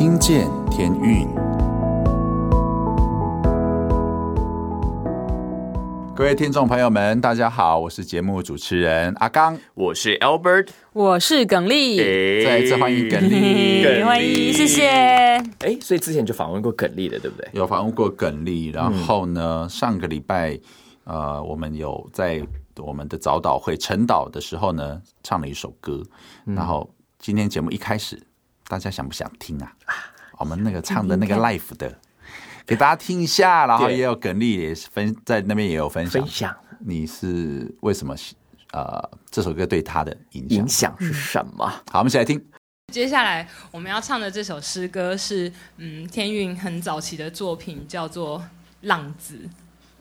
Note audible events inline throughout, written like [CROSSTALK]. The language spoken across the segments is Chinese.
听见天运，各位听众朋友们，大家好，我是节目主持人阿刚，我是 Albert，我是耿丽，再一次欢迎耿丽，欢迎，谢谢。哎，所以之前就访问过耿丽的，对不对？有访问过耿丽，然后呢，上个礼拜，呃，我们有在我们的早祷会晨祷的时候呢，唱了一首歌，然后今天节目一开始。大家想不想听啊？我们那个唱的那个 life 的，给大家听一下，然后也有耿丽也是分在那边也有分享。分享你是为什么？呃，这首歌对他的影响影响是什么？好，我们一起来听。接下来我们要唱的这首诗歌是，嗯，天韵很早期的作品，叫做《浪子》。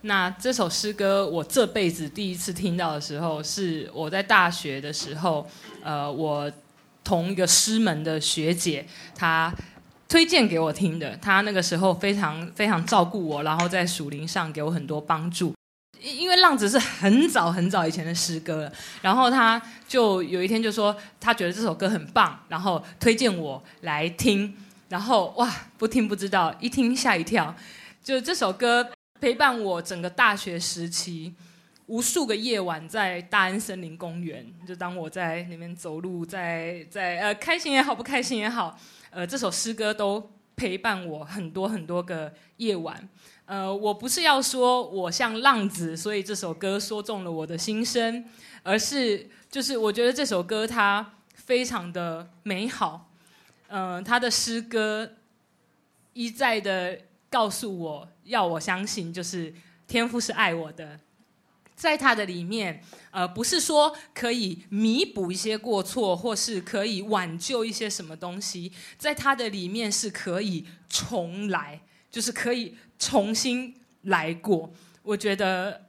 那这首诗歌我这辈子第一次听到的时候，是我在大学的时候，呃，我。同一个师门的学姐，她推荐给我听的。她那个时候非常非常照顾我，然后在属灵上给我很多帮助。因为浪子是很早很早以前的诗歌了，然后她就有一天就说，她觉得这首歌很棒，然后推荐我来听。然后哇，不听不知道，一听吓一跳。就这首歌陪伴我整个大学时期。无数个夜晚在大安森林公园，就当我在那边走路，在在呃开心也好，不开心也好，呃这首诗歌都陪伴我很多很多个夜晚。呃，我不是要说我像浪子，所以这首歌说中了我的心声，而是就是我觉得这首歌它非常的美好，嗯、呃，他的诗歌一再的告诉我要我相信，就是天父是爱我的。在他的里面，呃，不是说可以弥补一些过错，或是可以挽救一些什么东西，在他的里面是可以重来，就是可以重新来过。我觉得，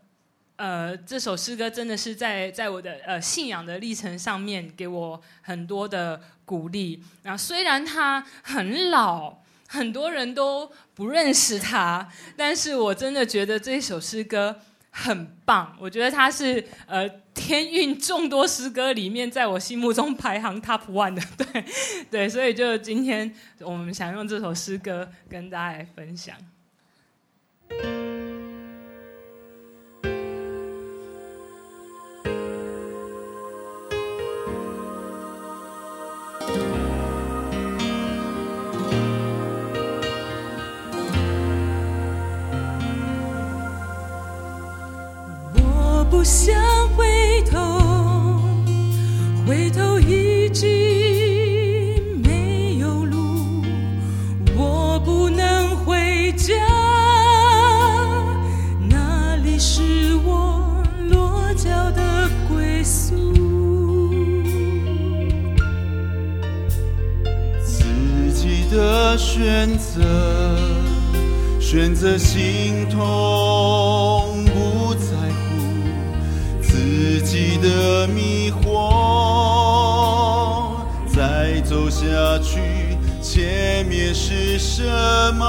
呃，这首诗歌真的是在在我的呃信仰的历程上面给我很多的鼓励。那虽然他很老，很多人都不认识他，但是我真的觉得这首诗歌。很棒，我觉得他是呃天运众多诗歌里面，在我心目中排行 top one 的，[LAUGHS] 对对，所以就今天我们想用这首诗歌跟大家来分享。经没有路，我不能回家，那里是我落脚的归宿。自己的选择，选择心痛。前面是什么？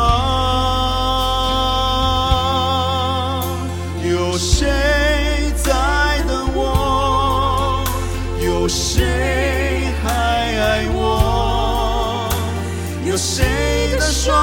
有谁在等我？有谁还爱我？有谁的双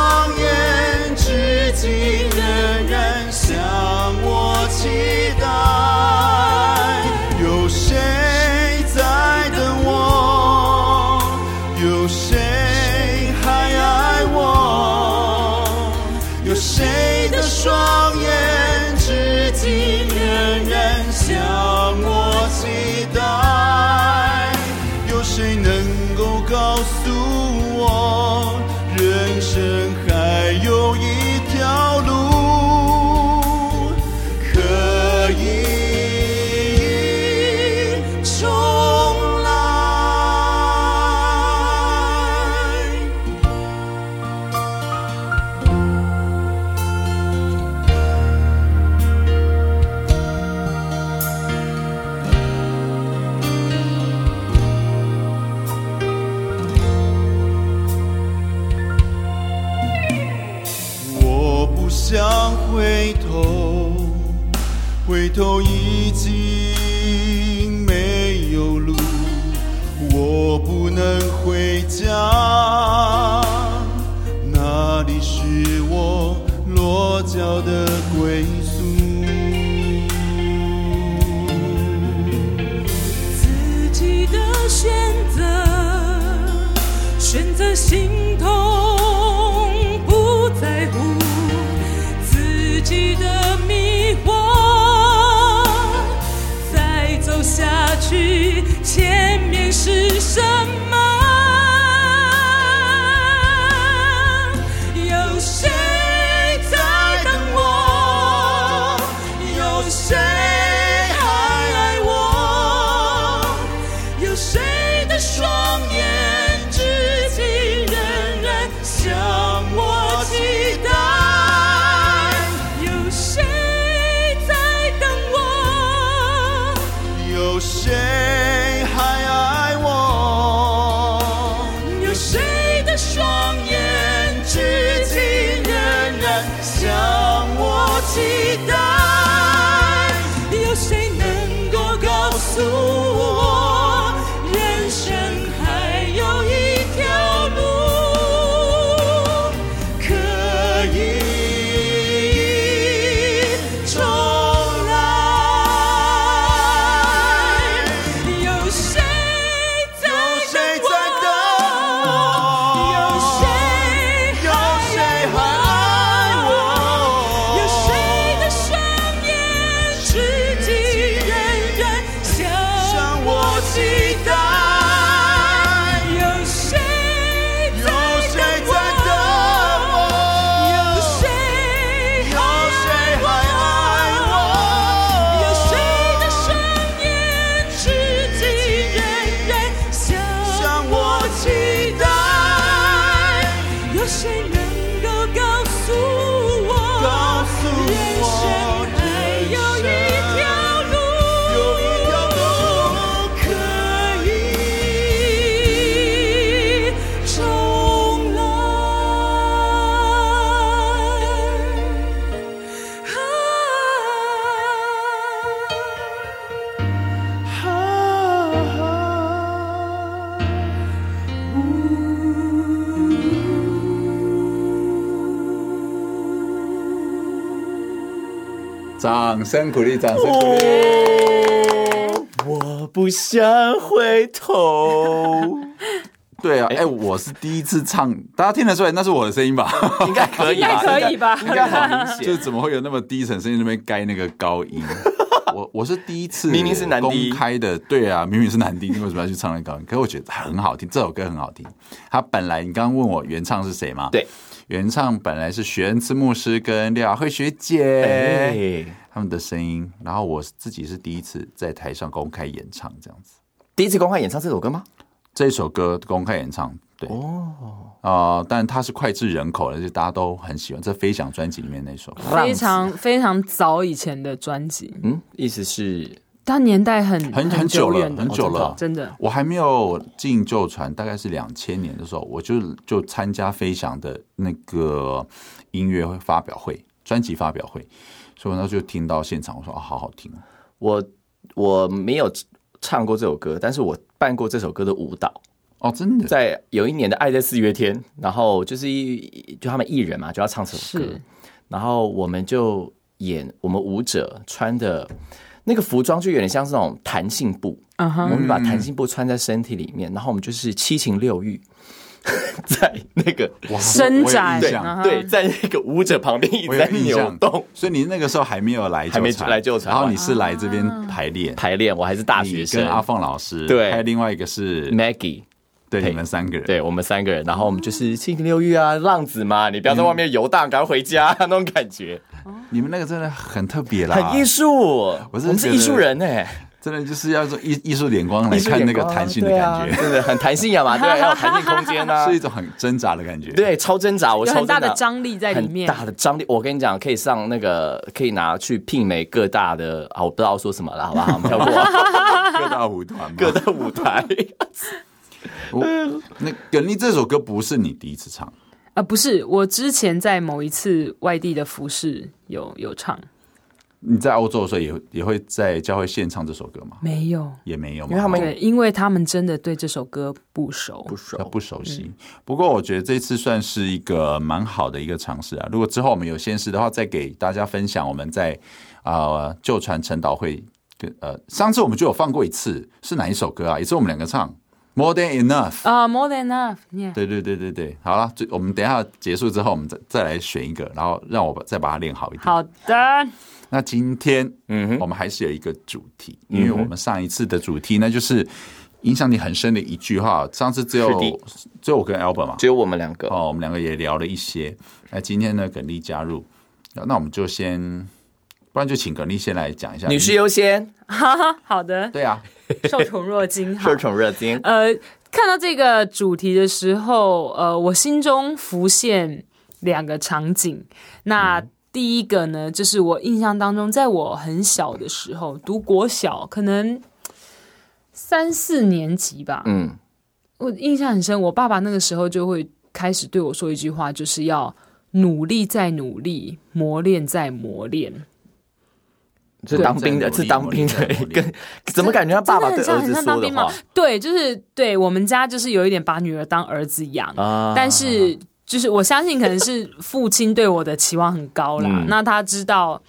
掌声鼓励，掌声鼓励。我不想回头，对啊，哎、我是第一次唱，大家听得出来那是我的声音吧？应该可以吧？应该可以吧应该很明显。就是怎么会有那么低沉声音那边盖那个高音？[LAUGHS] 我我是第一次，明明是男低公开的，对啊，明明是男低，你为什么要去唱那高音？可是我觉得很好听，这首歌很好听。他本来你刚刚问我原唱是谁吗？对，原唱本来是许恩慈牧师跟廖雅慧学姐。哎，他们的声音，然后我自己是第一次在台上公开演唱这样子。第一次公开演唱这首歌吗？这首歌公开演唱，对哦，啊，但它是脍炙人口的，就大家都很喜欢。这飞翔专辑里面那首，非常非常早以前的专辑，嗯，意思是它年代很很很久了，很久了，真的。我还没有进旧船，大概是两千年的时候，我就就参加飞翔的那个音乐会发表会、专辑发表会，所以我那时候就听到现场，我说啊，好好听。我我没有唱过这首歌，但是我办过这首歌的舞蹈。哦，真的，在有一年的《爱在四月天》，然后就是一就他们艺人嘛，就要唱这首歌，然后我们就演，我们舞者穿的那个服装就有点像是那种弹性布，我们把弹性布穿在身体里面，然后我们就是七情六欲，[LAUGHS] 在那个哇伸展对，在那个舞者旁边一我直在扭动。所以你那个时候还没有来，还没来旧传然后你是来这边排练，排练，我还是大学生。跟阿凤老师，对。还有另外一个是 Maggie。对，嘿你们三个人，对我们三个人，然后我们就是七情六欲啊，浪子嘛，你不要在外面游荡，赶快回家 [LAUGHS] 那种感觉，你们那个真的很特别啦，很艺术。我们是艺术人哎，真的就是要用艺艺术眼光来看那个弹性的感觉，真的很弹性啊嘛，[LAUGHS] 对，要有弹性空间啊，是一种很挣扎的感觉。对，超挣扎，我超有很大的张力在里面，大的张力。我跟你讲，可以上那个，可以拿去媲美各大的啊，我不知道说什么了，好不好？我们跳过 [LAUGHS] 各大舞团嘛，各大舞台。我那耿丽这首歌不是你第一次唱，啊，不是，我之前在某一次外地的服饰有有唱，你在欧洲的时候也会也会在教会献唱这首歌吗？没有，也没有嘛，因为他们对，因为他们真的对这首歌不熟，不熟不熟悉。不过我觉得这次算是一个蛮好的一个尝试啊。如果之后我们有现实的话，再给大家分享我们在啊旧传陈导会跟呃，上次我们就有放过一次，是哪一首歌啊？也是我们两个唱《More Than Enough》啊，《More Than Enough》。对对对对对，好了，我们等一下结束之后，我们再再来选一个，然后让我再把它练好一点。好的。那今天，嗯，我们还是有一个主题，因为我们上一次的主题呢，就是影响你很深的一句话。上次只有只有我跟 Albert 嘛，只有我们两个哦，我们两个也聊了一些。那今天呢，耿丽加入，那我们就先。不然就请格力先来讲一下，女士优先。[LAUGHS] 好的，对啊，受宠若惊，[LAUGHS] 受宠若惊。呃，看到这个主题的时候，呃，我心中浮现两个场景。那第一个呢，就是我印象当中，在我很小的时候，读国小，可能三四年级吧。嗯，我印象很深，我爸爸那个时候就会开始对我说一句话，就是要努力再努力，磨练再磨练。是当兵的，是当兵的，跟 [LAUGHS] 怎么感觉他爸爸对儿子说的话？对，就是对我们家就是有一点把女儿当儿子养，啊、但是就是我相信可能是父亲对我的期望很高啦。嗯、[LAUGHS] 那他知道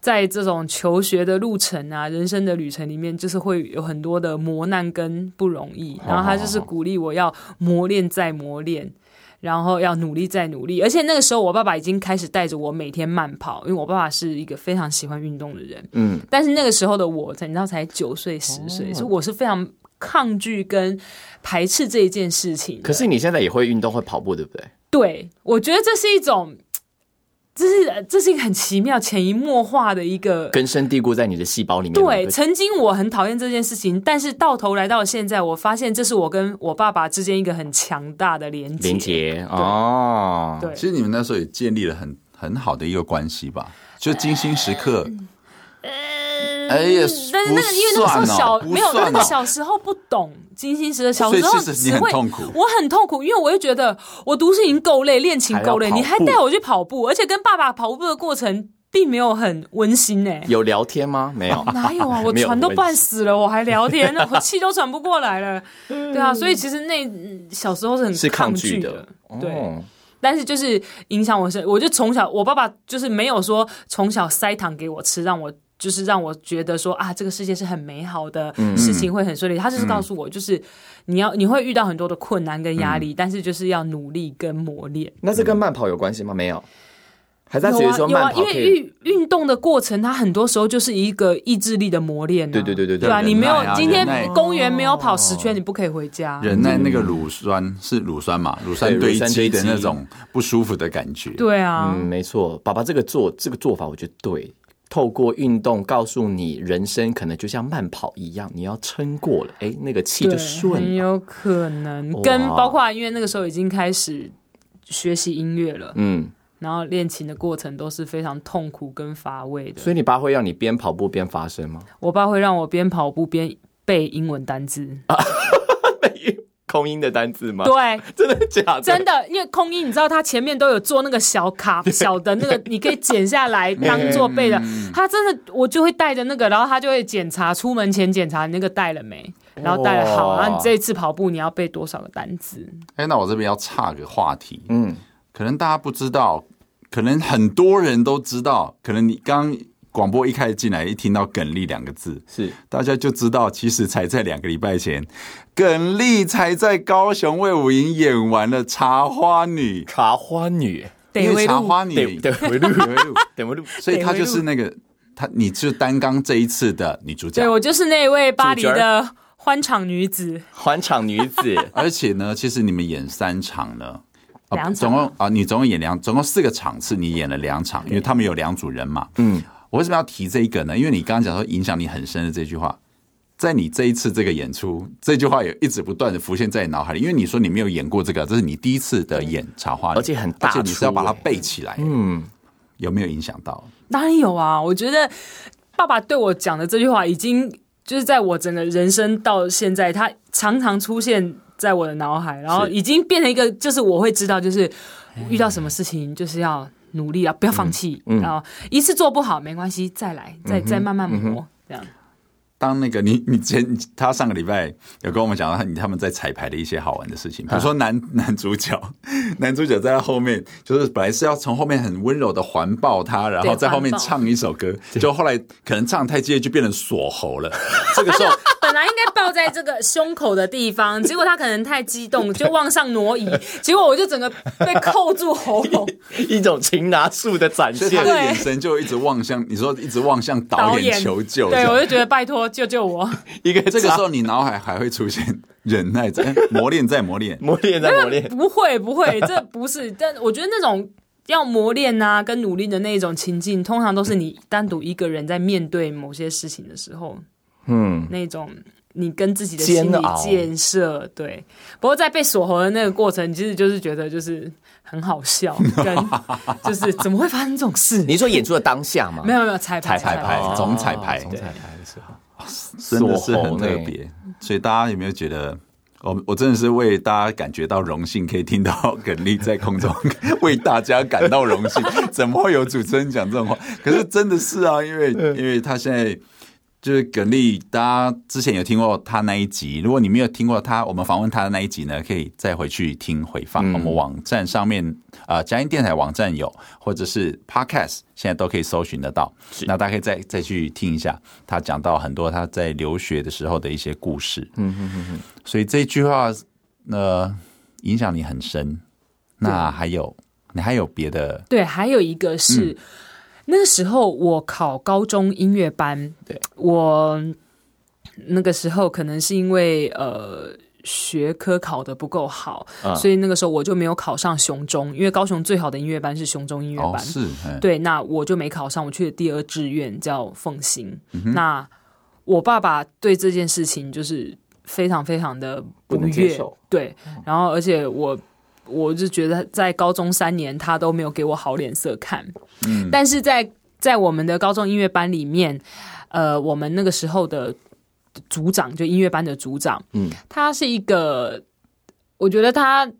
在这种求学的路程啊，人生的旅程里面，就是会有很多的磨难跟不容易，然后他就是鼓励我要磨练再磨练。然后要努力再努力，而且那个时候我爸爸已经开始带着我每天慢跑，因为我爸爸是一个非常喜欢运动的人。嗯，但是那个时候的我，你知道才九岁十岁，哦、所以我是非常抗拒跟排斥这一件事情。可是你现在也会运动，会跑步，对不对？对，我觉得这是一种。这是这是一个很奇妙、潜移默化的一个根深蒂固在你的细胞里面。对，曾经我很讨厌这件事情，但是到头来到现在，我发现这是我跟我爸爸之间一个很强大的连接。连接哦，对，其实你们那时候也建立了很很好的一个关系吧？就精心时刻。哎呀，但是那个因为那个时候小没有那个小时候不懂金星石的小时候只会我很痛苦，因为我会觉得我读书已经够累，练琴够累，你还带我去跑步，而且跟爸爸跑步的过程并没有很温馨呢。有聊天吗？没有，[LAUGHS] 哪有啊？[LAUGHS] 我喘都半死了，我还聊天，[LAUGHS] 我气都喘不过来了。对啊，所以其实那小时候是很抗拒的，对。但是就是影响我是，我就从小我爸爸就是没有说从小塞糖给我吃，让我。就是让我觉得说啊，这个世界是很美好的，事情会很顺利。嗯、他就是告诉我，就是你要你会遇到很多的困难跟压力，嗯、但是就是要努力跟磨练。那这跟慢跑有关系吗？没有，还在觉得说慢因为运运动的过程，它很多时候就是一个意志力的磨练、啊。对对对对对，对啊，你没有今天公园没有跑十圈，你不可以回家。忍耐那个乳酸是乳酸嘛？乳酸堆积的那种不舒服的感觉。对啊，嗯，没错。爸爸这个做这个做法，我觉得对。透过运动告诉你，人生可能就像慢跑一样，你要撑过了，哎，那个气就顺了。很有可能跟包括，因为那个时候已经开始学习音乐了，嗯，然后练琴的过程都是非常痛苦跟乏味的。所以你爸会让你边跑步边发声吗？我爸会让我边跑步边背英文单字。[LAUGHS] 空音的单字吗？对，[LAUGHS] 真的假的？真的，因为空音，你知道它前面都有做那个小卡 [LAUGHS] 小的那个，[LAUGHS] 你可以剪下来当做背的。他真的，我就会带着那个，然后他就会检查，出门前检查你那个带了没，然后带了好，然后你这一次跑步你要背多少个单字？哎，那我这边要岔个话题，嗯，可能大家不知道，可能很多人都知道，可能你刚。广播一开始进来，一听到“耿丽”两个字，是。大家就知道，其实才在两个礼拜前，耿丽才在高雄魏武营演完了《茶花女》。茶花女，因为茶花女，对，回路，回路，[LAUGHS] 回路，所以她就是那个，她，你就担纲这一次的女主角。对，我就是那位巴黎的欢场女子，欢场女子。[LAUGHS] 而且呢，其实你们演三场呢，两场，总共啊，你总共演两，总共四个场次，你演了两场，因为他们有两组人嘛，嗯。我为什么要提这一个呢？因为你刚刚讲说影响你很深的这句话，在你这一次这个演出，这句话也一直不断的浮现在你脑海里。因为你说你没有演过这个，这是你第一次的演茶花，而且很大，而且你是要把它背起来。嗯，有没有影响到？当然有啊！我觉得爸爸对我讲的这句话，已经就是在我整个人生到现在，他常常出现在我的脑海，然后已经变成一个，就是我会知道，就是遇到什么事情就是要。努力啊，不要放弃。嗯嗯、然后一次做不好没关系，再来，再再慢慢磨，嗯、这样。当那个你你前他上个礼拜有跟我们讲到他他们在彩排的一些好玩的事情，比如说男男主角 [LAUGHS] 男主角在他后面，就是本来是要从后面很温柔的环抱他，然后在后面唱一首歌，就后来可能唱太激烈就变成锁喉了。这个时候本来应该抱在这个胸口的地方，结果他可能太激动就往上挪移，结果我就整个被扣住喉咙，一种擒拿术的展现，他的眼神就一直望向你说一直望向导演求救，对我就觉得拜托。救救我！[LAUGHS] 一个这个时候，你脑海还会出现忍耐在 [LAUGHS] 磨练，在磨练，磨练在磨练。不会，不会，这不是。但我觉得那种要磨练啊，跟努力的那种情境，通常都是你单独一个人在面对某些事情的时候，嗯，那种你跟自己的心理建设。对。不过在被锁喉的那个过程，其实就是觉得就是。很好笑，[LAUGHS] 跟就是怎么会发生这种事？你说演出的当下吗？没有没有彩排彩排总彩排总彩排的时候，真的是很特别。所以大家有没有觉得，我我真的是为大家感觉到荣幸，可以听到耿丽在空中 [LAUGHS] 为大家感到荣幸。怎么会有主持人讲这种话？可是真的是啊，因为因为他现在。就是耿立，大家之前有听过他那一集。如果你没有听过他，我们访问他的那一集呢，可以再回去听回放。嗯、我们网站上面啊，佳音电台网站有，或者是 Podcast，现在都可以搜寻得到。那大家可以再再去听一下，他讲到很多他在留学的时候的一些故事。嗯嗯嗯嗯。所以这句话呢，影响你很深。那还有，你还有别的？对，还有一个是。嗯那个时候我考高中音乐班，对，我那个时候可能是因为呃学科考得不够好，嗯，所以那个时候我就没有考上雄中，因为高雄最好的音乐班是雄中音乐班，哦，是，对，那我就没考上，我去的第二志愿叫凤新，嗯。那我爸爸对这件事情就是非常非常的不悦，对，然后而且我。我就觉得在高中三年，他都没有给我好脸色看。嗯，但是在在我们的高中音乐班里面，呃，我们那个时候的组长就音乐班的组长，嗯，他是一个，我觉得他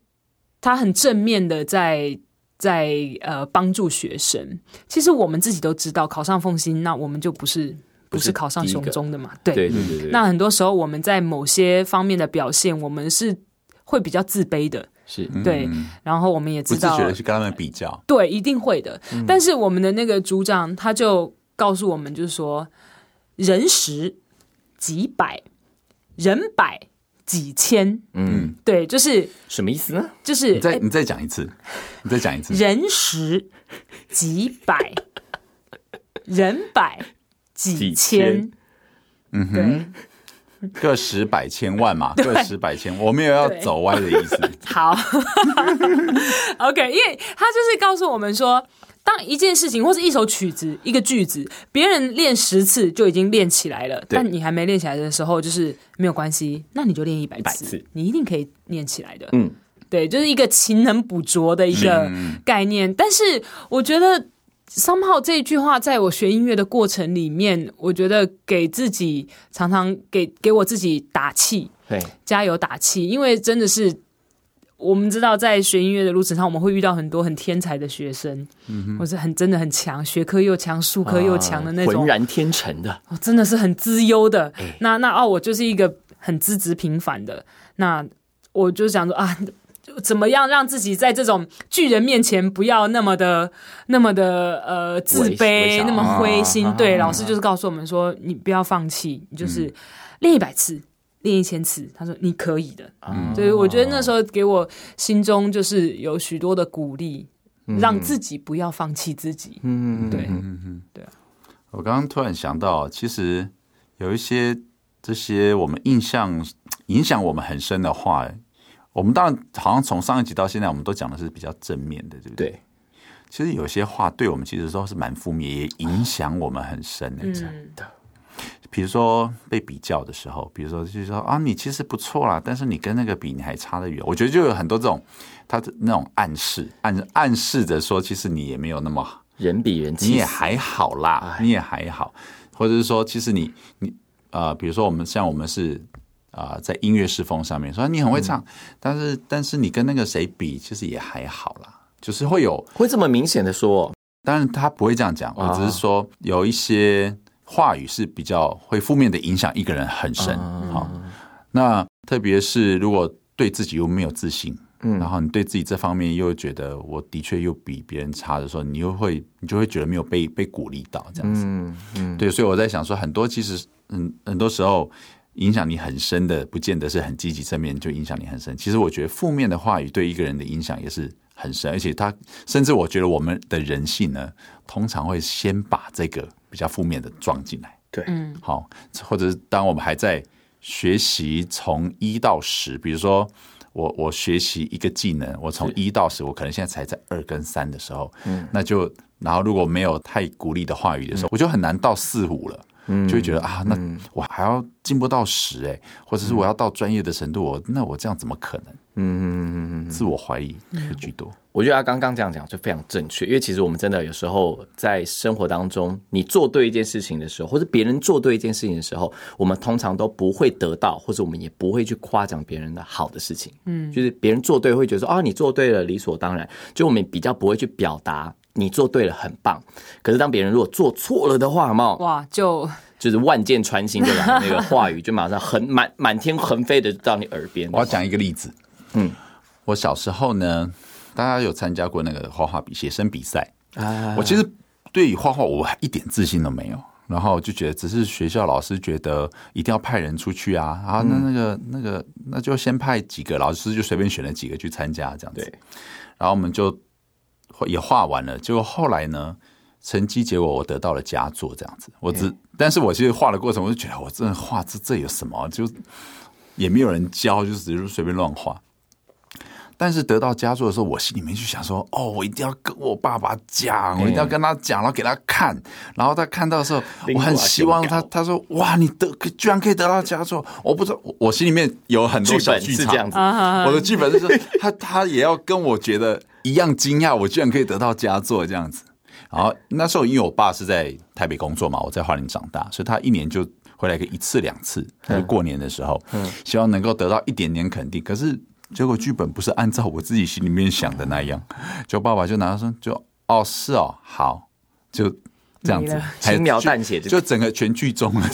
他很正面的在在呃帮助学生。其实我们自己都知道，考上凤新，那我们就不是不是考上雄中的嘛？对对对对。那很多时候我们在某些方面的表现，我们是会比较自卑的。是。对，然后我们也知道，不自觉的去跟他们比较，对，一定会的。嗯、但是我们的那个组长他就告诉我们，就是说，人十几百，人百几千，嗯，对，就是什么意思呢？就是你再你再讲一次，你再讲一次，人十几百，[LAUGHS] 人百几千，几千，嗯哼。[LAUGHS] 个十百千万嘛，个十百千，我没有要走歪的意思。[LAUGHS] 好，[LAUGHS] OK，因为他就是告诉我们说，当一件事情或是一首曲子、一个句子，别人练十次就已经练起来了，但你还没练起来的时候，就是没有关系，那你就练一百次，你一定可以练起来的。嗯，对，就是一个勤能补拙的一个概念。但是我觉得。Somehow 这一句话，在我学音乐的过程里面，我觉得给自己常常给给我自己打气，对，加油打气。因为真的是我们知道，在学音乐的路程上，我们会遇到很多很天才的学生，嗯，或是很真的很强，学科又强，术科又强的那种，浑然天成的，真的是很资优的。那那哦，我就是一个很资质平凡的，那我就想说啊。怎么样让自己在这种巨人面前不要那么的、那么的呃自卑，那么灰心？啊、对、啊，老师就是告诉我们说，你不要放弃，你就是练一百次，练、嗯、一千次。他说你可以的。嗯，所以我觉得那时候给我心中就是有许多的鼓励，嗯、让自己不要放弃自己。嗯，对，嗯嗯，对啊。我刚刚突然想到，其实有一些这些我们印象影响我们很深的话。我们当然好像从上一集到现在，我们都讲的是比较正面的，对不对？对。其实有些话对我们其实都是蛮负面，也影响我们很深的。真的。比如说被比较的时候，比如说就是说啊，你其实不错啦，但是你跟那个比，你还差得远。我觉得就有很多这种他的那种暗示，暗暗示着说，其实你也没有那么好，人比人，你也还好啦，你也还好，或者是说，其实你你呃，比如说我们像我们是。啊、呃，在音乐侍奉上面，说你很会唱，嗯、但是但是你跟那个谁比，其实也还好啦，就是会有会这么明显的说，当然他不会这样讲，我只是说有一些话语是比较会负面的影响一个人很深。好，那特别是如果对自己又没有自信，嗯，然后你对自己这方面又觉得我的确又比别人差的时候，你又会你就会觉得没有被被鼓励到这样子。嗯嗯，对，所以我在想说，很多其实嗯很多时候。影响你很深的，不见得是很积极正面就影响你很深。其实我觉得负面的话语对一个人的影响也是很深，而且他甚至我觉得我们的人性呢，通常会先把这个比较负面的装进来。对，嗯，好，或者是当我们还在学习从一到十，比如说我我学习一个技能，我从一到十，我可能现在才在二跟三的时候，嗯，那就然后如果没有太鼓励的话语的时候，我就很难到四五了。就会觉得啊，那我还要进步到十哎，或者是我要到专业的程度，我那我这样怎么可能？嗯，自我怀疑会居多。我觉得他刚刚这样讲就非常正确，因为其实我们真的有时候在生活当中，你做对一件事情的时候，或者别人做对一件事情的时候，我们通常都不会得到，或者我们也不会去夸奖别人的好的事情。嗯，就是别人做对，会觉得说啊，你做对了，理所当然。就我们比较不会去表达。你做对了，很棒。可是当别人如果做错了的话，嘛，哇，就就是万箭穿心的那个话语，就马上横 [LAUGHS] 满满天横飞的到你耳边。我要讲一个例子，嗯，我小时候呢，大家有参加过那个画画比写生比赛啊。我其实对于画画我一点自信都没有，然后就觉得只是学校老师觉得一定要派人出去啊，然后那那个那个那就先派几个老师就随便选了几个去参加这样子，然后我们就。也画完了，结果后来呢，成绩结果我得到了佳作，这样子。我只，但是我其实画的过程，我就觉得我真的画这这有什么？就也没有人教，就只是随便乱画。但是得到佳作的时候，我心里面就想说：哦，我一定要跟我爸爸讲，我一定要跟他讲，然后给他看。然后他看到的时候，我很希望他他说：哇，你得居然可以得到佳作！我不知道，我心里面有很多小剧场，我的剧本是 [LAUGHS] 他他也要跟我觉得。一样惊讶，我居然可以得到佳作这样子。然后那时候，因为我爸是在台北工作嘛，我在花莲长大，所以他一年就回来个一次两次，就是过年的时候，希望能够得到一点点肯定。可是结果剧本不是按照我自己心里面想的那样，就爸爸就拿说，就哦是哦好，就这样子轻描淡写，就整个全剧终了。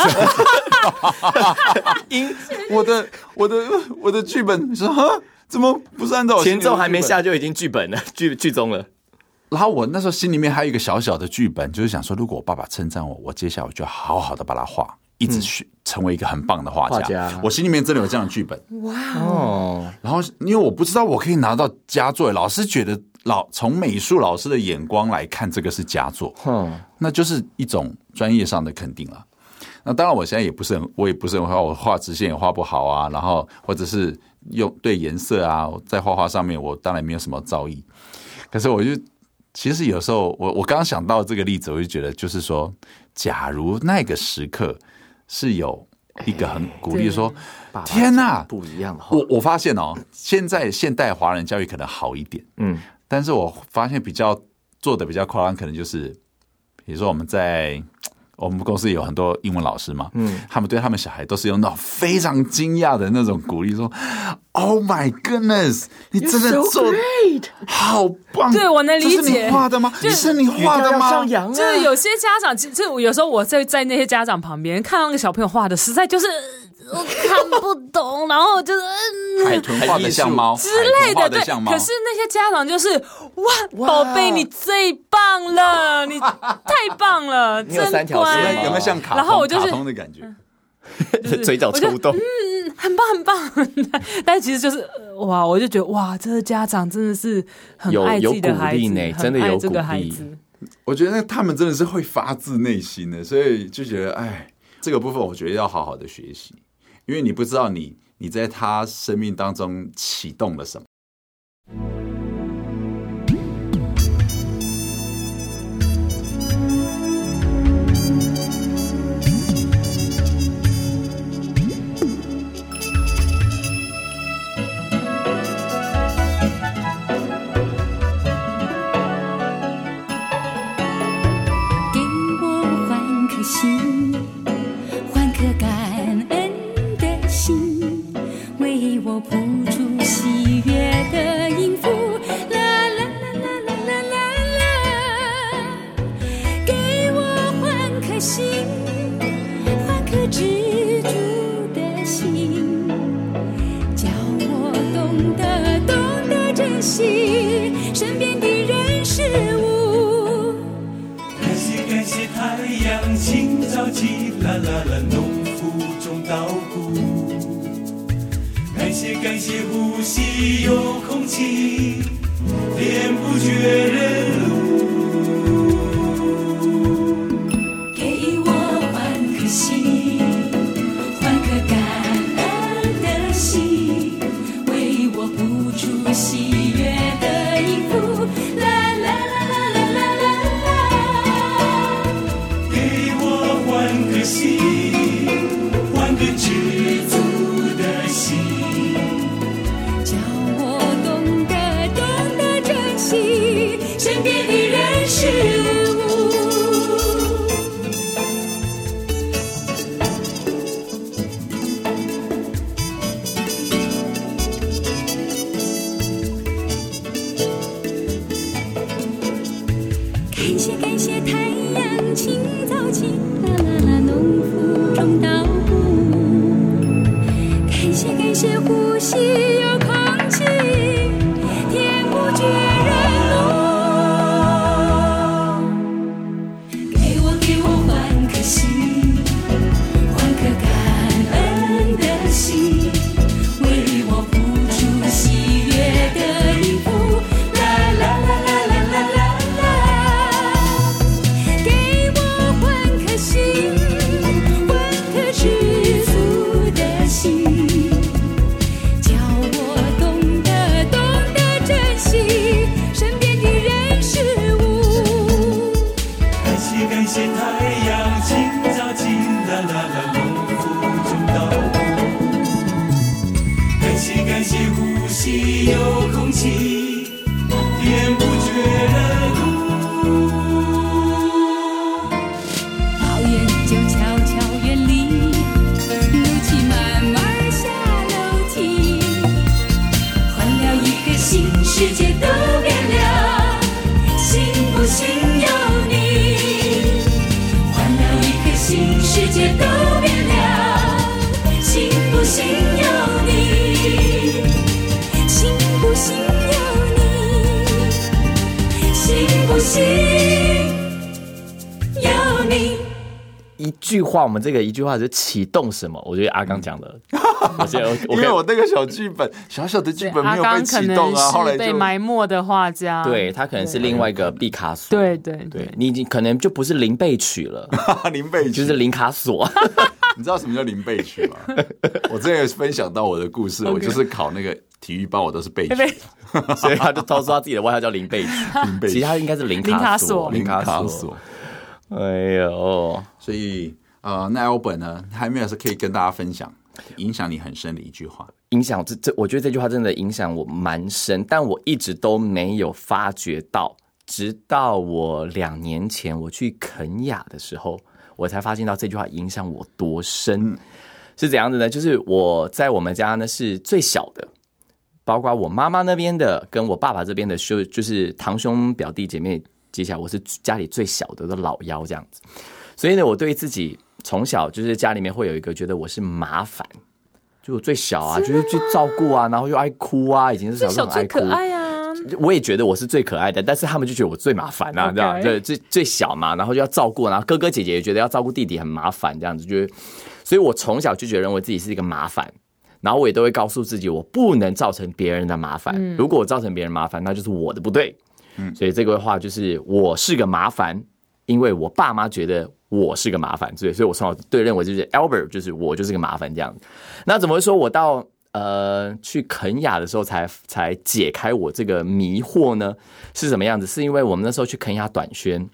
[LAUGHS] 因我的我的我的剧本说哈。怎么不是按照我前奏还没下就已经剧本了剧剧终了？然后我那时候心里面还有一个小小的剧本，就是想说，如果我爸爸称赞我，我接下来我就好好的把它画，一直去成为一个很棒的画家。嗯、我心里面真的有这样的剧本。哇哦！然后因为我不知道我可以拿到佳作，老师觉得老从美术老师的眼光来看，这个是佳作，嗯，那就是一种专业上的肯定了。那当然，我现在也不是很，我也不是很画，我画直线也画不好啊。然后或者是用对颜色啊，在画画上面，我当然没有什么造诣。可是我就其实有时候，我我刚刚想到这个例子，我就觉得就是说，假如那个时刻是有一个很鼓励说，天哪，不一样。我我发现哦，现在现代华人教育可能好一点，嗯，但是我发现比较做的比较夸张，可能就是比如说我们在。我们公司有很多英文老师嘛，嗯，他们对他们小孩都是用那种非常惊讶的那种鼓励，说：“Oh my goodness，你真的做好棒！”对，我能理解。这是你画的吗？就是你画的吗？就是有些家长，其实有时候我在在那些家长旁边看到那个小朋友画的，实在就是。我看不懂，然后就是海豚画的像猫之类的，对。可是那些家长就是哇，宝贝，你最棒了，你太棒了，[LAUGHS] 真乖。有没有像卡通？然后我就是卡通的感觉，嘴角抽动，嗯，很棒很棒。[LAUGHS] 但其实就是哇，我就觉得哇，这个家长真的是很爱自己的孩子，真的有这个孩子。我觉得他们真的是会发自内心的，所以就觉得哎，这个部分我觉得要好好的学习。因为你不知道你你在他生命当中启动了什么。这个一句话是启动什么？我觉得阿刚讲的，[LAUGHS] 因为我那个小剧本，小小的剧本没有被启动啊，后来被埋没的画家，对他可能是另外一个毕卡索，对对对，你已经可能就不是林贝曲了，[LAUGHS] 林贝曲。就是林卡索，[LAUGHS] 你知道什么叫林贝曲吗？我之前分享到我的故事，我就是考那个体育班，我都是贝曲，所以他就偷说他自己的外号叫林贝曲，其实他应该是林卡索，林卡索，哎呦，所以。呃，那 Albert 呢，还没有是可以跟大家分享影响你很深的一句话。影响这这，我觉得这句话真的影响我蛮深，但我一直都没有发觉到，直到我两年前我去肯雅的时候，我才发现到这句话影响我多深。嗯、是怎样子呢？就是我在我们家呢是最小的，包括我妈妈那边的跟我爸爸这边的就，就是堂兄表弟姐妹，接下来我是家里最小的的老幺这样子。所以呢，我对自己。从小就是家里面会有一个觉得我是麻烦，就我最小啊，就是去照顾啊，然后又爱哭啊，已经是小时候爱哭。爱啊！我也觉得我是最可爱的，但是他们就觉得我最麻烦啊，这样对，最最小嘛，然后就要照顾，然后哥哥姐姐也觉得要照顾弟弟很麻烦，这样子就是，所以我从小就觉得认为自己是一个麻烦，然后我也都会告诉自己，我不能造成别人的麻烦。如果我造成别人麻烦，那就是我的不对。嗯，所以这个话就是我是个麻烦，因为我爸妈觉得。我是个麻烦，所以，所以我从小对认为就是 Albert，就是我就是个麻烦这样。那怎么会说我到呃去肯亚的时候才才解开我这个迷惑呢？是什么样子？是因为我们那时候去肯亚短宣，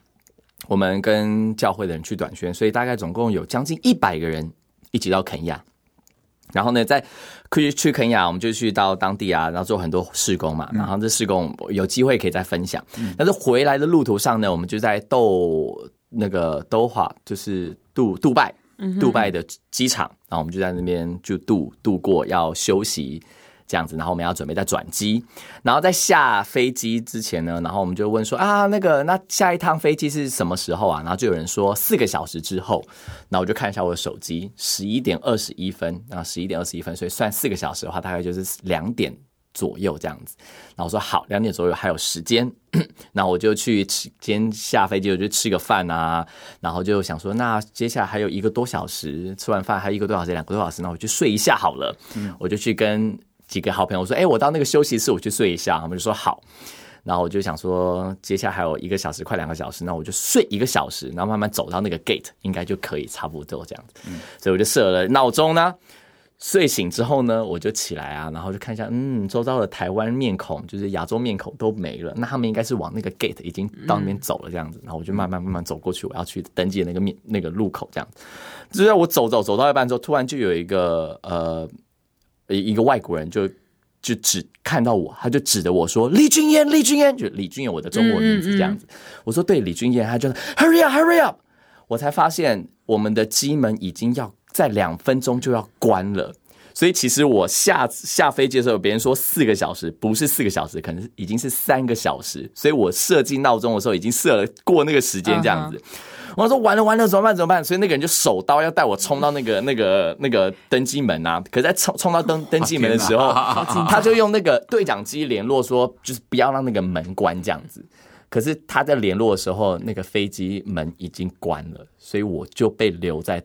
我们跟教会的人去短宣，所以大概总共有将近一百个人一起到肯亚。然后呢，在去去肯亚，我们就去到当地啊，然后做很多试工嘛。然后这试工有机会可以再分享。但是回来的路途上呢，我们就在斗。那个多哈就是杜杜拜，杜拜的机场，然后我们就在那边就度度过要休息这样子，然后我们要准备再转机，然后在下飞机之前呢，然后我们就问说啊，那个那下一趟飞机是什么时候啊？然后就有人说四个小时之后，那我就看一下我的手机，十一点二十一分，然后十一点二十一分，所以算四个小时的话，大概就是两点左右这样子。然后我说好，两点左右还有时间，[CLEARS THROAT] 那我就去吃，今天下飞机我就吃个饭啊。然后就想说，那接下来还有一个多小时，吃完饭还有一个多小时，两个多小时，那我就睡一下好了。嗯，我就去跟几个好朋友说，哎，我到那个休息室我去睡一下。他们就说好。然后我就想说，接下来还有一个小时，快两个小时，那我就睡一个小时，然后慢慢走到那个 gate，应该就可以差不多这样子。嗯，所以我就设了闹钟呢。睡醒之后呢，我就起来啊，然后就看一下，嗯，周遭的台湾面孔，就是亚洲面孔都没了，那他们应该是往那个 gate 已经到那边走了这样子。然后我就慢慢慢慢走过去，我要去登记的那个面那个路口这样子。就在我走走走到一半之后，突然就有一个呃一个外国人就。就只看到我，他就指着我说：“李俊彦，李俊彦，就李俊彦，我的中文名字这样子。嗯嗯嗯”我说：“对，李俊彦。”他就 “Hurry up, hurry up！” 我才发现我们的机门已经要在两分钟就要关了，所以其实我下下飞机的时候，别人说四个小时，不是四个小时，可能已经是三个小时，所以我设计闹钟的时候已经设了过那个时间这样子。Uh huh. 我说完了完了怎么办怎么办？所以那个人就手刀要带我冲到那个 [LAUGHS] 那个那个登机门啊！可是在冲冲到登 [LAUGHS] 登机门的时候，[LAUGHS] 他就用那个对讲机联络说，就是不要让那个门关这样子。可是他在联络的时候，那个飞机门已经关了，所以我就被留在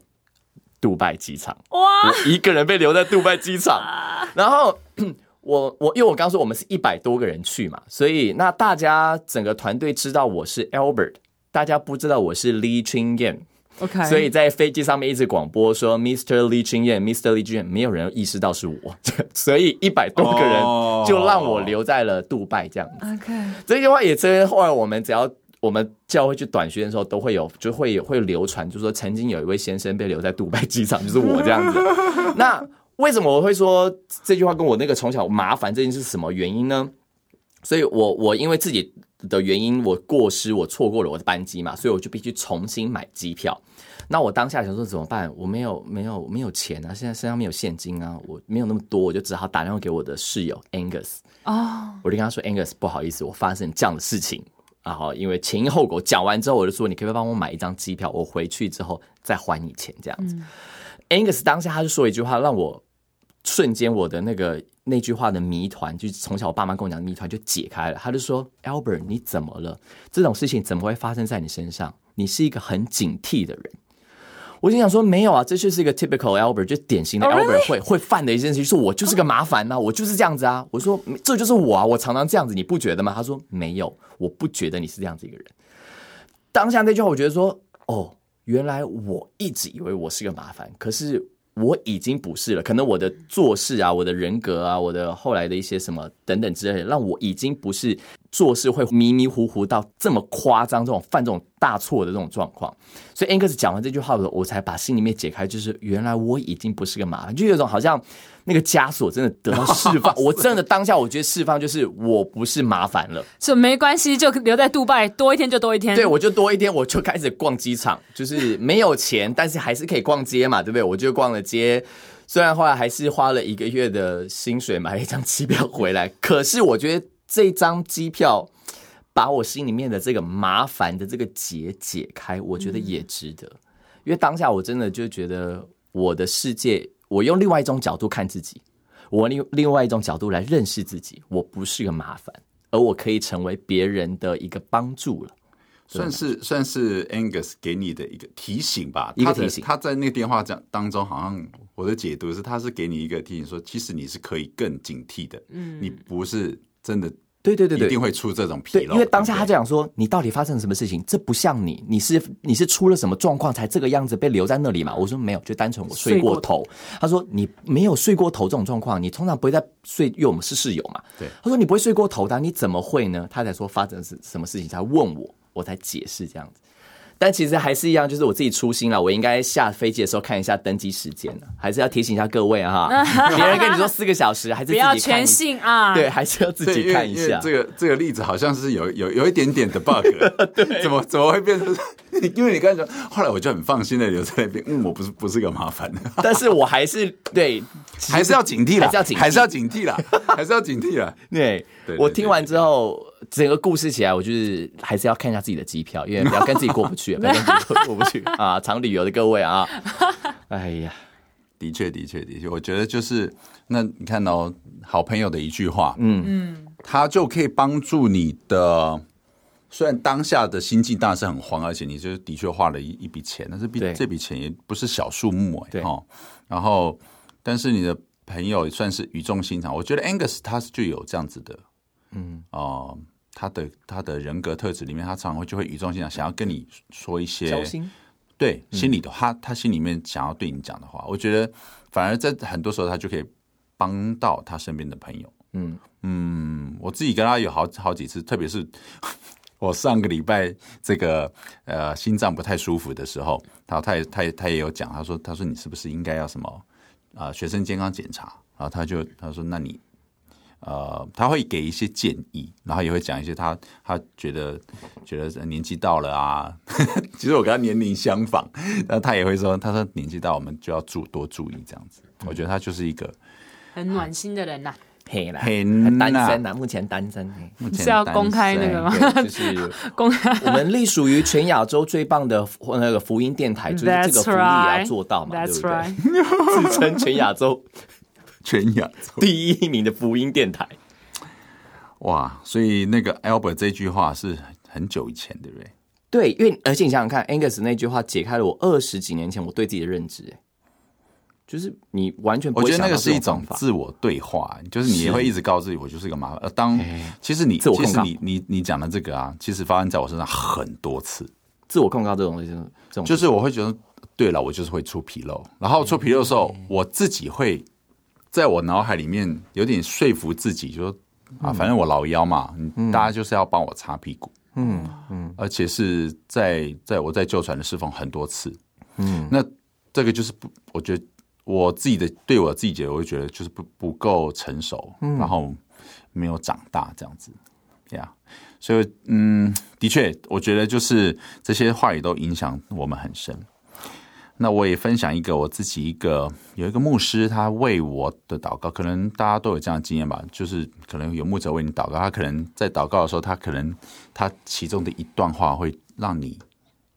杜拜机场。哇！我一个人被留在杜拜机场，然后 [CLEARS THROAT] 我我因为我刚说我们是一百多个人去嘛，所以那大家整个团队知道我是 Albert。大家不知道我是 Lee Ching Yen，OK，所以在飞机上面一直广播说 Mr. Lee Ching Yen，Mr. Lee Ching Yen，没有人意识到是我，[LAUGHS] 所以一百多个人就让我留在了杜拜这样子。OK，这句话也真后来我们只要我们教会去短宣的时候都会有，就会有会流传，就是说曾经有一位先生被留在杜拜机场，[LAUGHS] 就是我这样子。那为什么我会说这句话跟我那个从小麻烦这件事是什么原因呢？所以我我因为自己。的原因，我过失，我错过了我的班机嘛，所以我就必须重新买机票。那我当下想说怎么办？我没有没有没有钱啊，现在身上没有现金啊，我没有那么多，我就只好打电话给我的室友 Angus 哦，我就跟他说 Angus，不好意思，我发生这样的事情啊，好，因为前因后果讲完之后，我就说你可不可以帮我买一张机票，我回去之后再还你钱这样子。嗯、Angus 当下他就说一句话，让我瞬间我的那个。那句话的谜团，就从小我爸妈跟我讲的谜团就解开了。他就说：“Albert，你怎么了？这种事情怎么会发生在你身上？你是一个很警惕的人。”我就想说：“没有啊，这就是一个 typical Albert，就典型的 Albert 会、oh? 会犯的一件事情，就是我就是个麻烦呐、啊，我就是这样子啊。”我说：“这就是我啊，我常常这样子，你不觉得吗？”他说：“没有，我不觉得你是这样子一个人。”当下那句话，我觉得说：“哦，原来我一直以为我是个麻烦，可是。”我已经不是了，可能我的做事啊，我的人格啊，我的后来的一些什么等等之类的，让我已经不是做事会迷迷糊糊到这么夸张，这种犯这种大错的这种状况。所以 Angus 讲完这句话的时候，我才把心里面解开，就是原来我已经不是个麻烦，就有种好像那个枷锁真的得到释放。[LAUGHS] 我真的当下我觉得释放就是我不是麻烦了，是没关系，就留在杜拜多一天就多一天。对，我就多一天，我就开始逛机场，就是没有钱，但是还是可以逛街嘛，对不对？我就逛了街，虽然后来还是花了一个月的薪水买了一张机票回来，可是我觉得这张机票。把我心里面的这个麻烦的这个结解开，我觉得也值得，嗯、因为当下我真的就觉得我的世界，我用另外一种角度看自己，我另另外一种角度来认识自己，我不是个麻烦，而我可以成为别人的一个帮助了，算是算是 Angus 给你的一个提醒吧，一个提醒。他在那个电话讲当中，好像我的解读是，他是给你一个提醒，说其实你是可以更警惕的，嗯，你不是真的。对对对对，一定会出这种纰漏。对，因为当下他就想说，你到底发生了什么事情？这不像你，你是你是出了什么状况才这个样子被留在那里嘛？我说没有，就单纯我睡过头。过他说你没有睡过头这种状况，你通常不会在睡，因为我们是室友嘛。对，他说你不会睡过头的，你怎么会呢？他才说发生是什么事情才问我，我才解释这样子。但其实还是一样，就是我自己粗心了。我应该下飞机的时候看一下登机时间呢，还是要提醒一下各位哈。[LAUGHS] 别人跟你说四个小时，还是自己不要全信啊？对，还是要自己看一下。这个这个例子好像是有有有一点点的 bug，[LAUGHS] 对，怎么怎么会变成？因为你刚才说，后来我就很放心的留在那边。嗯，我不是不是个麻烦，但是我还是对，[LAUGHS] 还是要警惕了，还是要警惕了，还是要警惕了。对，我听完之后。整个故事起来，我就是还是要看一下自己的机票，因为不要跟自己过不去，[LAUGHS] 不要跟自己过不去啊！常旅游的各位啊，[LAUGHS] 哎呀，的确，的确，的确，我觉得就是那你看到、哦、好朋友的一句话，嗯嗯，他就可以帮助你的。虽然当下的心境当然是很慌，而且你就的确花了一一笔钱，但是笔这笔钱也不是小数目哎，哈。然后，但是你的朋友也算是语重心长。我觉得 Angus 他是就有这样子的，嗯哦、呃，他的他的人格特质里面，他常常会就会语重心长，想要跟你说一些对心里的话，他心里面想要对你讲的话。我觉得反而在很多时候，他就可以帮到他身边的朋友。嗯嗯，我自己跟他有好好几次，特别是。[LAUGHS] 我上个礼拜这个呃心脏不太舒服的时候，然后他也他也他也有讲，他说他说你是不是应该要什么啊、呃、全身健康检查？然后他就他说那你呃他会给一些建议，然后也会讲一些他他觉得觉得年纪到了啊，[LAUGHS] 其实我跟他年龄相仿，然后他也会说他说年纪到我们就要注多注意这样子。我觉得他就是一个很暖心的人呐、啊。嘿啦，很单身呐，目前单身。目前是要公开那个吗？[LAUGHS] 就是公开。我们隶属于全亚洲最棒的那个福音电台，就是这个福利也要做到嘛，对不对？[LAUGHS] 自称全亚洲全亚洲第一名的福音电台。哇，所以那个 Albert 这句话是很久以前，对不对？对，因为而且你想想看，Angus 那句话解开了我二十几年前我对自己的认知，哎。就是你完全不会，我觉得那个是一种自我对话，就是你也会一直告诉自己，我就是一个麻烦。呃，当其实你其实你你你讲的这个啊，其实发生在我身上很多次。自我控告这种东西，这种就是我会觉得，对了，我就是会出纰漏，然后出纰漏的时候，我自己会在我脑海里面有点说服自己，就说啊，反正我老幺嘛，大家就是要帮我擦屁股，嗯嗯，而且是在在我在旧船的侍奉很多次，嗯，那这个就是不，我觉得。我自己的对我自己我就觉得就是不不够成熟，嗯，然后没有长大这样子，呀、yeah，所以嗯，的确，我觉得就是这些话语都影响我们很深。那我也分享一个我自己一个有一个牧师，他为我的祷告，可能大家都有这样的经验吧，就是可能有牧者为你祷告，他可能在祷告的时候，他可能他其中的一段话会让你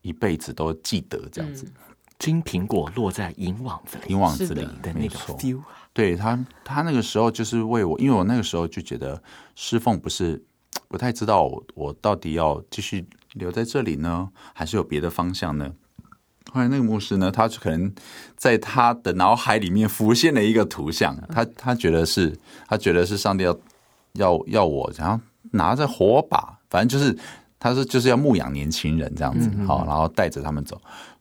一辈子都记得这样子。嗯金苹果落在银网子里，银网子里的那个 feel，对他，他那个时候就是为我，因为我那个时候就觉得侍奉不是 [TSK] 不太知道我，我到底要继续留在这里呢，还是有别的方向呢？后来那个牧师呢，他就可能在他的脑海里面浮现了一个图像，他他觉得是，他觉得是上帝要要要我，然后拿着火把，反正就是他说就是要牧养年轻人这样子，好，然后带着他们走。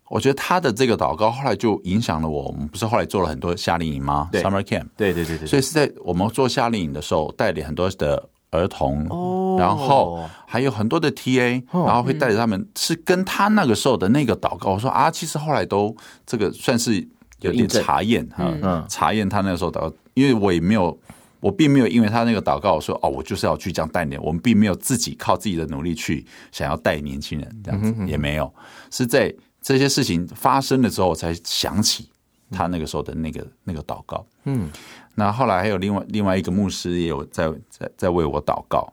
我觉得他的这个祷告后来就影响了我。我们不是后来做了很多夏令营吗？Summer Camp，对对对对。所以是在我们做夏令营的时候，带领很多的儿童，哦，然后还有很多的 TA，然后会带着他们，是跟他那个时候的那个祷告。我说啊，其实后来都这个算是有点查验哈，嗯，查验他那个时候祷告，因为我也没有，我并没有因为他那个祷告我说哦，我就是要去这样带领。我们并没有自己靠自己的努力去想要带年轻人这样子，也没有是在。这些事情发生了之后，我才想起他那个时候的那个那个祷告。嗯，那后来还有另外另外一个牧师也有在在在为我祷告。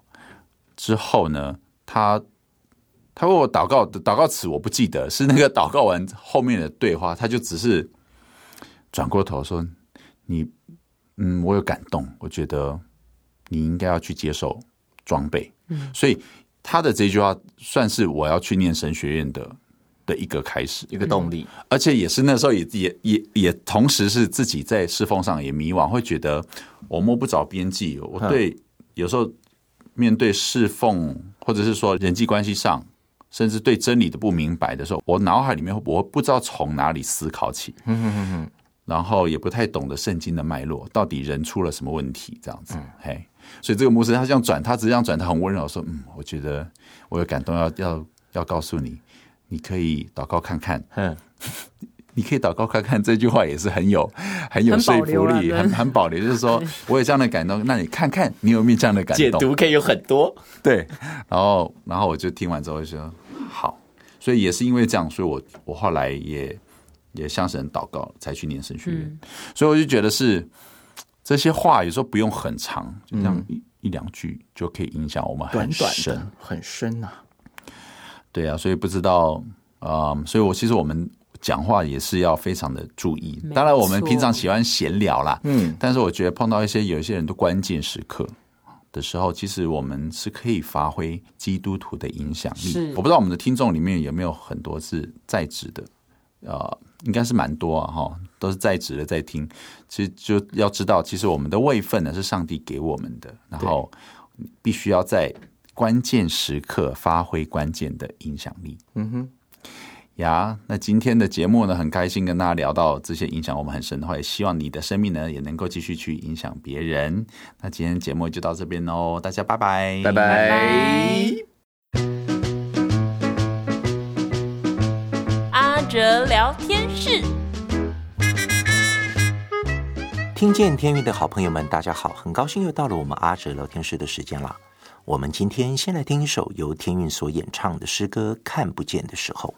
之后呢，他他问我祷告的祷告词我不记得，是那个祷告完后面的对话，他就只是转过头说：“你，嗯，我有感动，我觉得你应该要去接受装备。”嗯，所以他的这句话算是我要去念神学院的。的一个开始，一个动力，而且也是那时候也也也也同时是自己在侍奉上也迷惘，会觉得我摸不着边际。我对有时候面对侍奉，或者是说人际关系上，甚至对真理的不明白的时候，我脑海里面我不知道从哪里思考起，然后也不太懂得圣经的脉络，到底人出了什么问题这样子。嘿，所以这个牧师他这样转，他只是这样转，他很温柔说：“嗯，我觉得我有感动要，要要要告诉你。”你可以祷告看看，嗯，你可以祷告看看，这句话也是很有 [LAUGHS] 很有说服力，很很保留，就是说 [LAUGHS] 我有这样的感动，那你看看你有没有这样的感动？解读可以有很多，对，然后然后我就听完之后就说好，所以也是因为这样，所以我我后来也也向神祷告，才去念神学院，嗯，所以我就觉得是这些话有时候不用很长，就这样一一两句就可以影响我们很深，很深呐，啊。对啊，所以不知道啊、呃，所以我其实我们讲话也是要非常的注意。当然，我们平常喜欢闲聊啦，嗯，但是我觉得碰到一些有一些人的关键时刻的时候，其实我们是可以发挥基督徒的影响力。是我不知道我们的听众里面有没有很多是在职的，呃，应该是蛮多啊，哈，都是在职的在听。其实就要知道，其实我们的位分呢是上帝给我们的，然后必须要在关键时刻发挥关键的影响力。嗯哼。呀，那今天的节目呢，很开心跟大家聊到这些影响我们很深的话，也希望你的生命呢也能够继续去影响别人。那今天节目就到这边喽，大家拜拜，拜拜。阿哲聊天室，听见天韵的好朋友们，大家好，很高兴又到了我们阿哲聊天室的时间了。我们今天先来听一首由天韵所演唱的诗歌《看不见的时候》。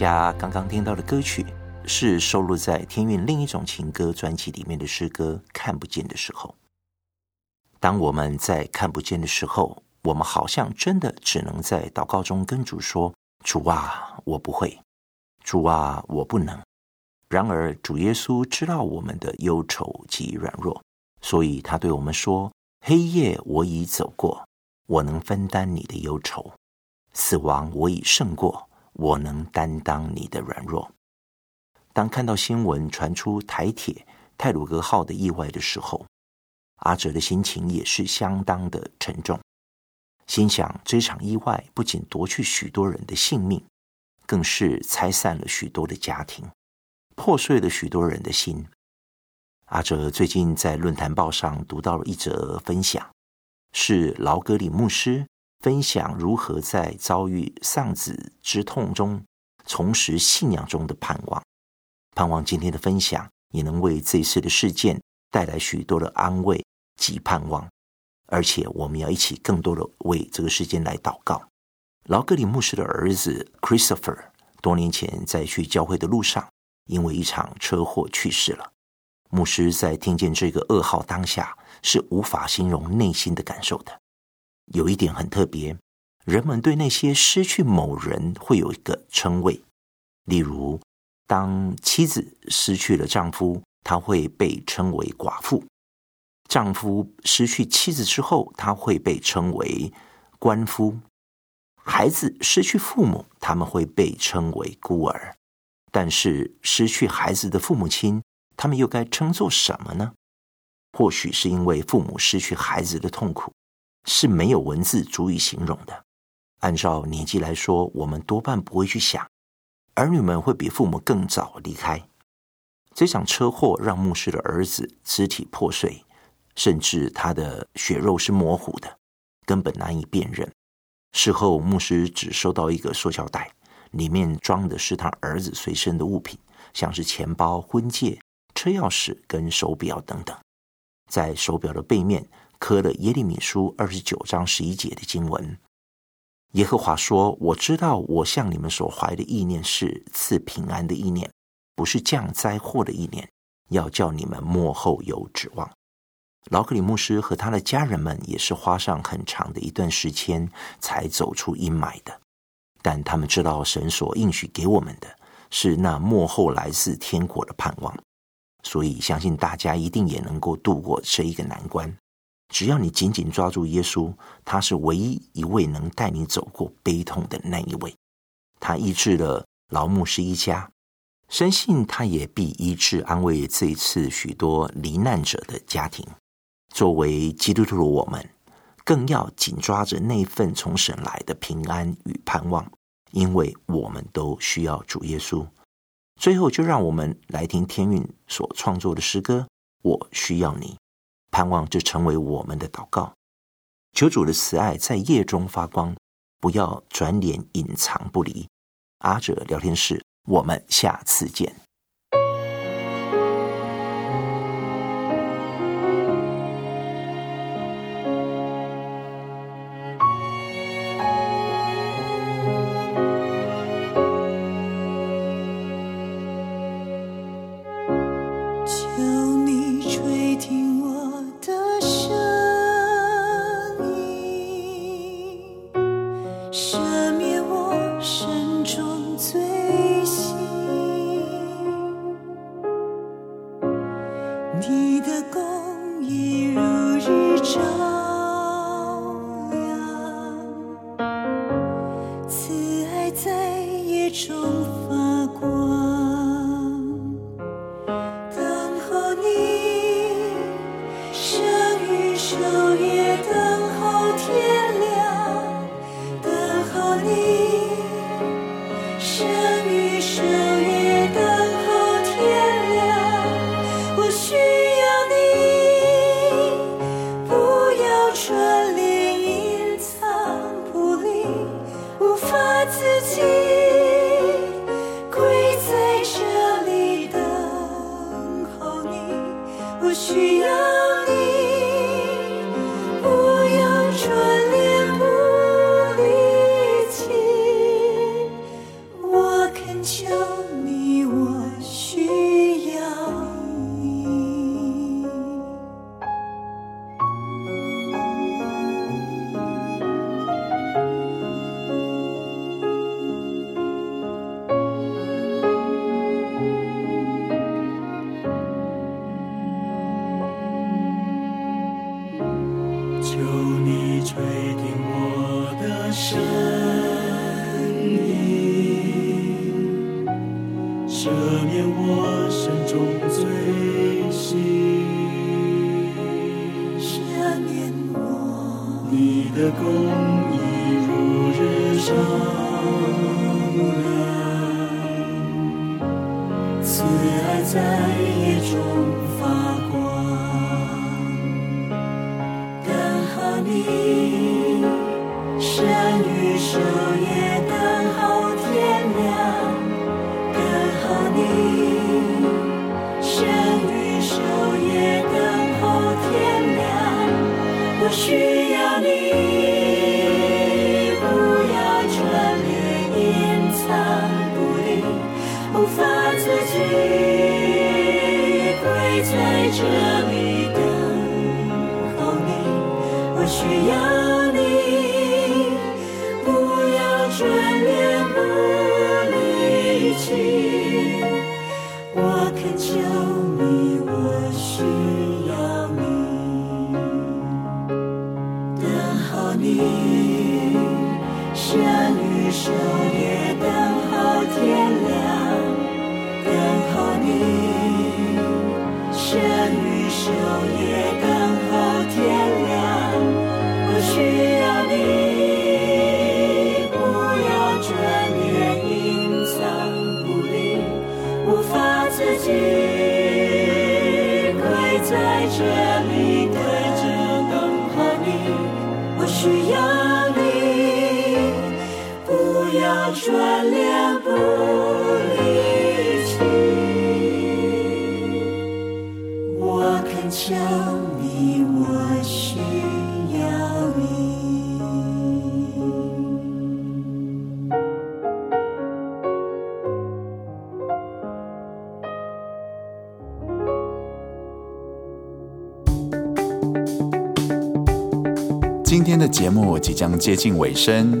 家刚刚听到的歌曲是收录在天韵另一种情歌专辑里面的诗歌《看不见的时候》。当我们在看不见的时候，我们好像真的只能在祷告中跟主说：“主啊，我不会；主啊，我不能。”然而，主耶稣知道我们的忧愁及软弱，所以他对我们说：“黑夜我已走过，我能分担你的忧愁；死亡我已胜过。”我能担当你的软弱。当看到新闻传出台铁泰鲁格号的意外的时候，阿哲的心情也是相当的沉重。心想，这场意外不仅夺去许多人的性命，更是拆散了许多的家庭，破碎了许多人的心。阿哲最近在论坛报上读到了一则分享，是劳格里牧师。分享如何在遭遇丧子之痛中重拾信仰中的盼望，盼望今天的分享也能为这次的事件带来许多的安慰及盼望，而且我们要一起更多的为这个事件来祷告。劳格里牧师的儿子 Christopher 多年前在去教会的路上，因为一场车祸去世了。牧师在听见这个噩耗当下，是无法形容内心的感受的。有一点很特别，人们对那些失去某人会有一个称谓，例如，当妻子失去了丈夫，她会被称为寡妇；丈夫失去妻子之后，他会被称为鳏夫；孩子失去父母，他们会被称为孤儿。但是，失去孩子的父母亲，他们又该称作什么呢？或许是因为父母失去孩子的痛苦。是没有文字足以形容的。按照年纪来说，我们多半不会去想，儿女们会比父母更早离开。这场车祸让牧师的儿子肢体破碎，甚至他的血肉是模糊的，根本难以辨认。事后，牧师只收到一个塑胶袋，里面装的是他儿子随身的物品，像是钱包、婚戒、车钥匙跟手表等等。在手表的背面，刻了耶利米书二十九章十一节的经文，耶和华说：“我知道我向你们所怀的意念是赐平安的意念，不是降灾祸的意念，要叫你们末后有指望。”劳克里牧师和他的家人们也是花上很长的一段时间才走出阴霾的，但他们知道神所应许给我们的是那末后来自天国的盼望，所以相信大家一定也能够度过这一个难关。只要你紧紧抓住耶稣，他是唯一一位能带你走过悲痛的那一位。他医治了劳牧师一家，深信他也必医治安慰这一次许多罹难者的家庭。作为基督徒的我们，更要紧抓着那份从神来的平安与盼望，因为我们都需要主耶稣。最后，就让我们来听天韵所创作的诗歌《我需要你》。盼望这成为我们的祷告，求主的慈爱在夜中发光，不要转脸隐藏不离。阿哲聊天室，我们下次见。转脸不离弃，我恳求你，我需要你。今天的节目即将接近尾声，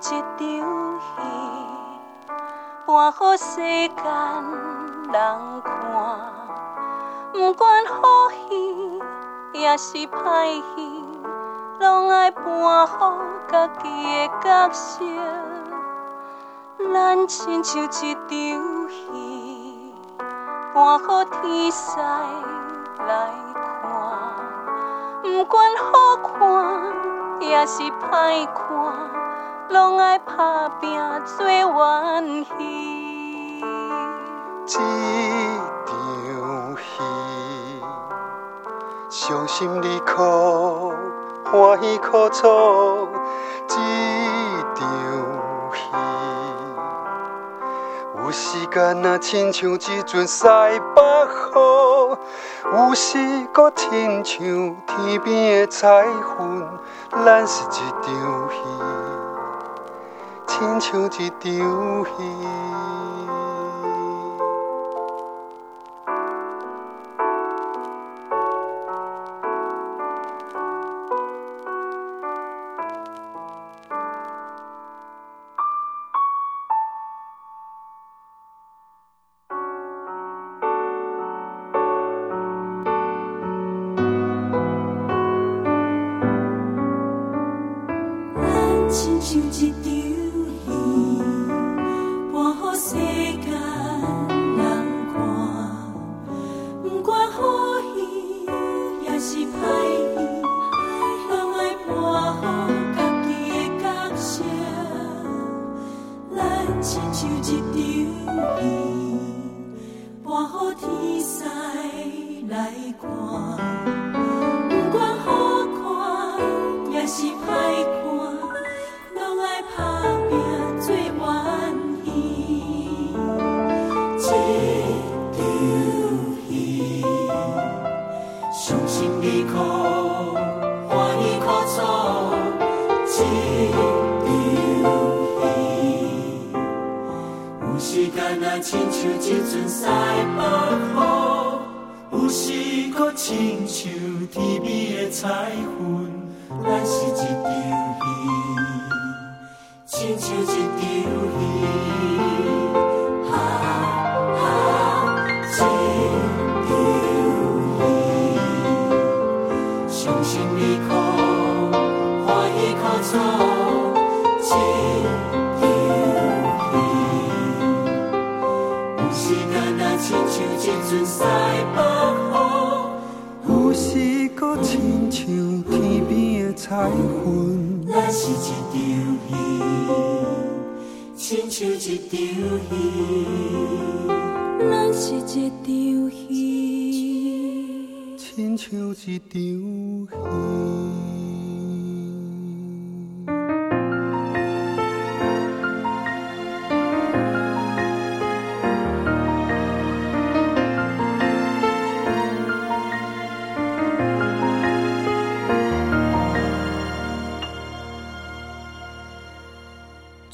一场戏，搬好世间人看。不管好戏也是歹戏，拢爱搬好家己的角色。咱亲像一场戏，搬好天师来看。不管好看也是歹看，拢爱打拼做演戏。这场戏，伤心离苦，欢喜苦楚。这场戏，有时间若亲像一阵西北风，有时阁亲像天边的彩云。咱是一场戏，亲像一场戏。爱看，不管好看也是歹看，拢爱打拼做玩具。这场戏，伤心的哭，欢喜苦楚，这场戏，有时间若亲像一阵赛。在乎。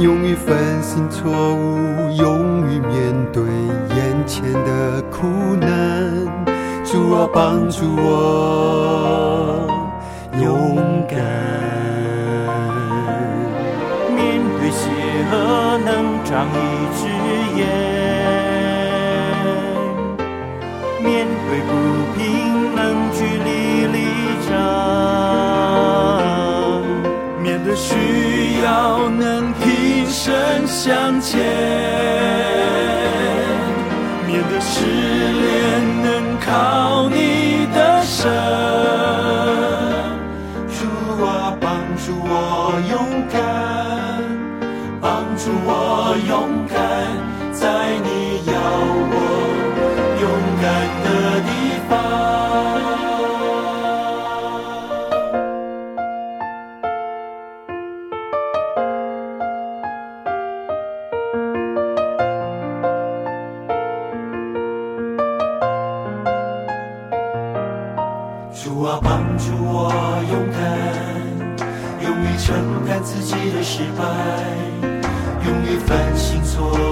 勇于反省错误，勇于面对眼前的苦难。主啊，帮助我勇敢。面对邪恶，能长一只眼；面对不平，能据理力争；面对需要，能。身向前，面对失恋，能靠你的神。主啊，帮助我勇敢，反